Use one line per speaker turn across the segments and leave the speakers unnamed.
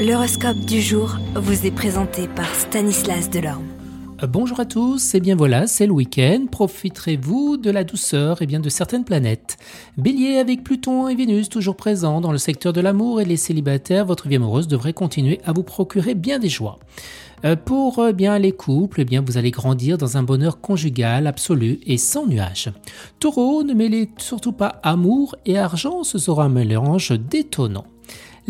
L'horoscope du jour vous est présenté par Stanislas Delorme.
Euh, bonjour à tous, et bien voilà, c'est le week-end, profiterez-vous de la douceur et bien de certaines planètes? Bélier avec Pluton et Vénus toujours présents dans le secteur de l'amour et les célibataires, votre vie amoureuse devrait continuer à vous procurer bien des joies. Euh, pour euh, bien les couples, eh bien vous allez grandir dans un bonheur conjugal absolu et sans nuages. Taureau, ne mêlez surtout pas amour et argent, ce sera un mélange détonnant.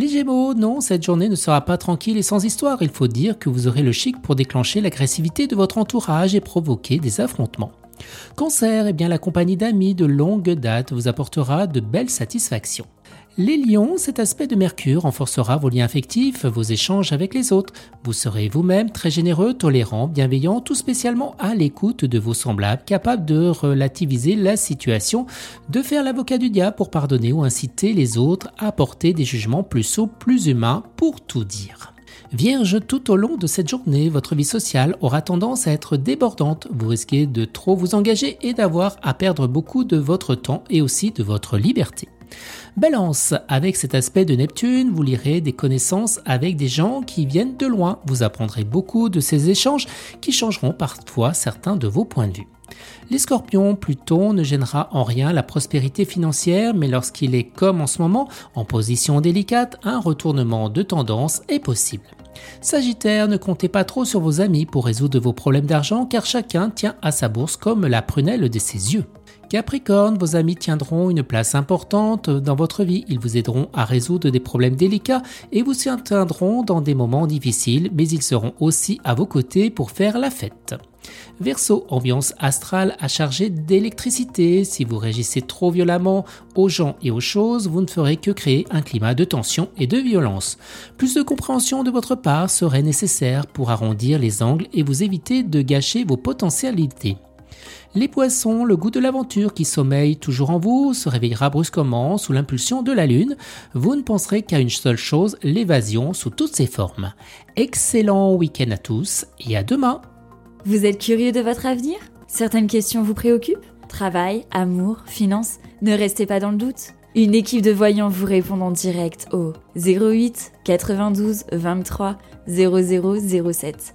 Les Gémeaux, non, cette journée ne sera pas tranquille et sans histoire. Il faut dire que vous aurez le chic pour déclencher l'agressivité de votre entourage et provoquer des affrontements. Cancer, eh bien la compagnie d'amis de longue date vous apportera de belles satisfactions. Les lions, cet aspect de Mercure renforcera vos liens affectifs, vos échanges avec les autres. Vous serez vous-même très généreux, tolérant, bienveillant, tout spécialement à l'écoute de vos semblables, capable de relativiser la situation, de faire l'avocat du diable pour pardonner ou inciter les autres à porter des jugements plus souples, plus humains, pour tout dire. Vierge, tout au long de cette journée, votre vie sociale aura tendance à être débordante. Vous risquez de trop vous engager et d'avoir à perdre beaucoup de votre temps et aussi de votre liberté. Balance, avec cet aspect de Neptune, vous lirez des connaissances avec des gens qui viennent de loin. Vous apprendrez beaucoup de ces échanges qui changeront parfois certains de vos points de vue. Les scorpions, Pluton ne gênera en rien la prospérité financière, mais lorsqu'il est comme en ce moment, en position délicate, un retournement de tendance est possible. Sagittaire, ne comptez pas trop sur vos amis pour résoudre vos problèmes d'argent car chacun tient à sa bourse comme la prunelle de ses yeux. Capricorne, vos amis tiendront une place importante dans votre vie. Ils vous aideront à résoudre des problèmes délicats et vous soutiendront dans des moments difficiles, mais ils seront aussi à vos côtés pour faire la fête. Verseau, ambiance astrale à charger d'électricité. Si vous réagissez trop violemment aux gens et aux choses, vous ne ferez que créer un climat de tension et de violence. Plus de compréhension de votre part serait nécessaire pour arrondir les angles et vous éviter de gâcher vos potentialités. Les poissons, le goût de l'aventure qui sommeille toujours en vous se réveillera brusquement sous l'impulsion de la lune. Vous ne penserez qu'à une seule chose, l'évasion sous toutes ses formes. Excellent week-end à tous et à demain.
Vous êtes curieux de votre avenir? Certaines questions vous préoccupent? Travail, amour, finances? Ne restez pas dans le doute. Une équipe de voyants vous répond en direct au 08 92 23 0007.